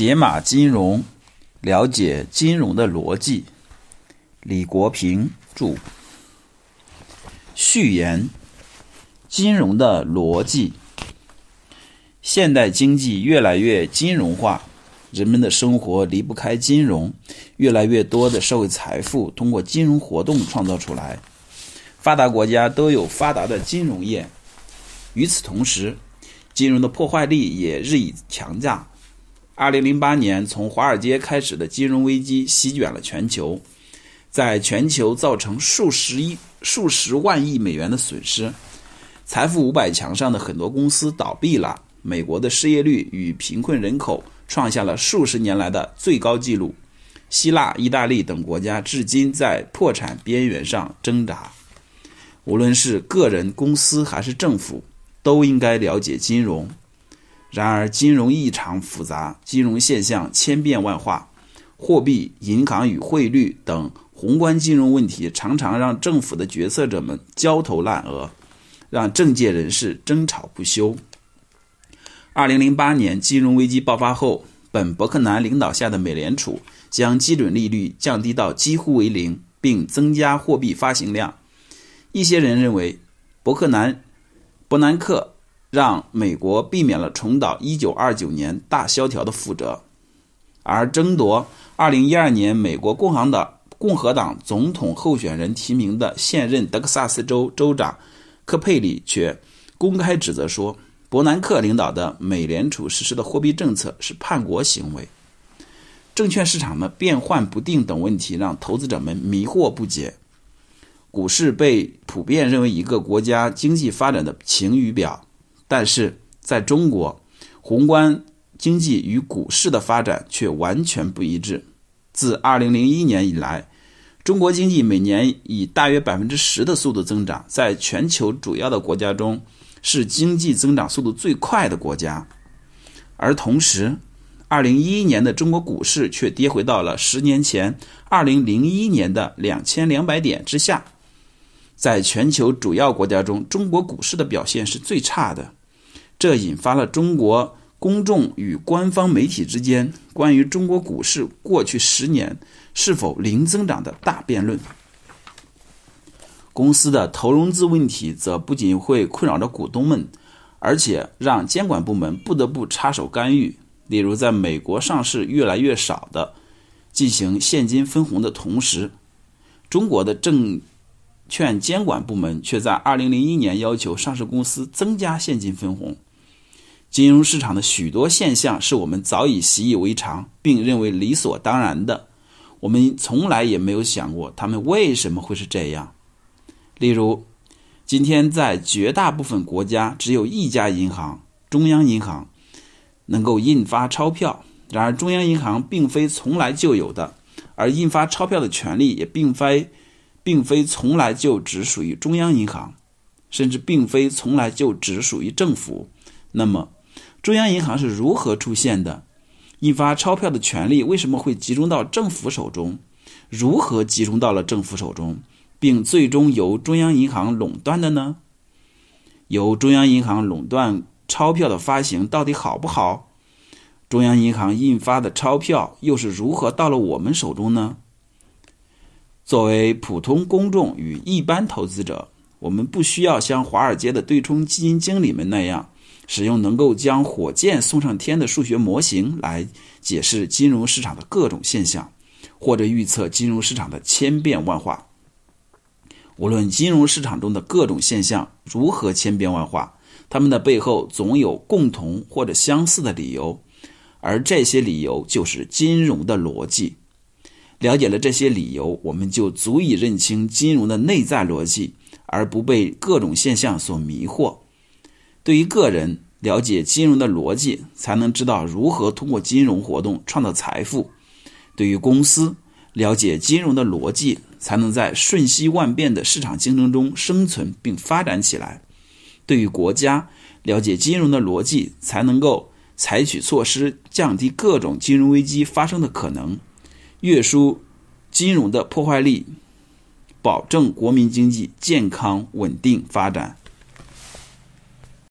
解码金融，了解金融的逻辑。李国平著。序言：金融的逻辑。现代经济越来越金融化，人们的生活离不开金融，越来越多的社会财富通过金融活动创造出来。发达国家都有发达的金融业，与此同时，金融的破坏力也日益强大。二零零八年，从华尔街开始的金融危机席卷了全球，在全球造成数十亿、数十万亿美元的损失，财富五百强上的很多公司倒闭了。美国的失业率与贫困人口创下了数十年来的最高纪录。希腊、意大利等国家至今在破产边缘上挣扎。无论是个人、公司还是政府，都应该了解金融。然而，金融异常复杂，金融现象千变万化，货币、银行与汇率等宏观金融问题常常让政府的决策者们焦头烂额，让政界人士争吵不休。二零零八年金融危机爆发后，本伯克南领导下的美联储将基准利率降低到几乎为零，并增加货币发行量。一些人认为，伯克南伯南克。让美国避免了重蹈1929年大萧条的覆辙，而争夺2012年美国共行党共和党总统候选人提名的现任德克萨斯州州长科佩里却公开指责说，伯南克领导的美联储实施的货币政策是叛国行为。证券市场的变幻不定等问题让投资者们迷惑不解。股市被普遍认为一个国家经济发展的晴雨表。但是在中国，宏观经济与股市的发展却完全不一致。自2001年以来，中国经济每年以大约百分之十的速度增长，在全球主要的国家中是经济增长速度最快的国家。而同时，2011年的中国股市却跌回到了十年前2001年的2200点之下。在全球主要国家中，中国股市的表现是最差的。这引发了中国公众与官方媒体之间关于中国股市过去十年是否零增长的大辩论。公司的投融资问题则不仅会困扰着股东们，而且让监管部门不得不插手干预。例如，在美国上市越来越少的进行现金分红的同时，中国的证券监管部门却在2001年要求上市公司增加现金分红。金融市场的许多现象是我们早已习以为常，并认为理所当然的。我们从来也没有想过他们为什么会是这样。例如，今天在绝大部分国家，只有一家银行——中央银行，能够印发钞票。然而，中央银行并非从来就有的，而印发钞票的权利也并非，并非从来就只属于中央银行，甚至并非从来就只属于政府。那么，中央银行是如何出现的？印发钞票的权利为什么会集中到政府手中？如何集中到了政府手中，并最终由中央银行垄断的呢？由中央银行垄断钞票的发行到底好不好？中央银行印发的钞票又是如何到了我们手中呢？作为普通公众与一般投资者，我们不需要像华尔街的对冲基金经理们那样。使用能够将火箭送上天的数学模型来解释金融市场的各种现象，或者预测金融市场的千变万化。无论金融市场中的各种现象如何千变万化，它们的背后总有共同或者相似的理由，而这些理由就是金融的逻辑。了解了这些理由，我们就足以认清金融的内在逻辑，而不被各种现象所迷惑。对于个人了解金融的逻辑，才能知道如何通过金融活动创造财富；对于公司了解金融的逻辑，才能在瞬息万变的市场竞争中生存并发展起来；对于国家了解金融的逻辑，才能够采取措施降低各种金融危机发生的可能，约束金融的破坏力，保证国民经济健康稳定发展。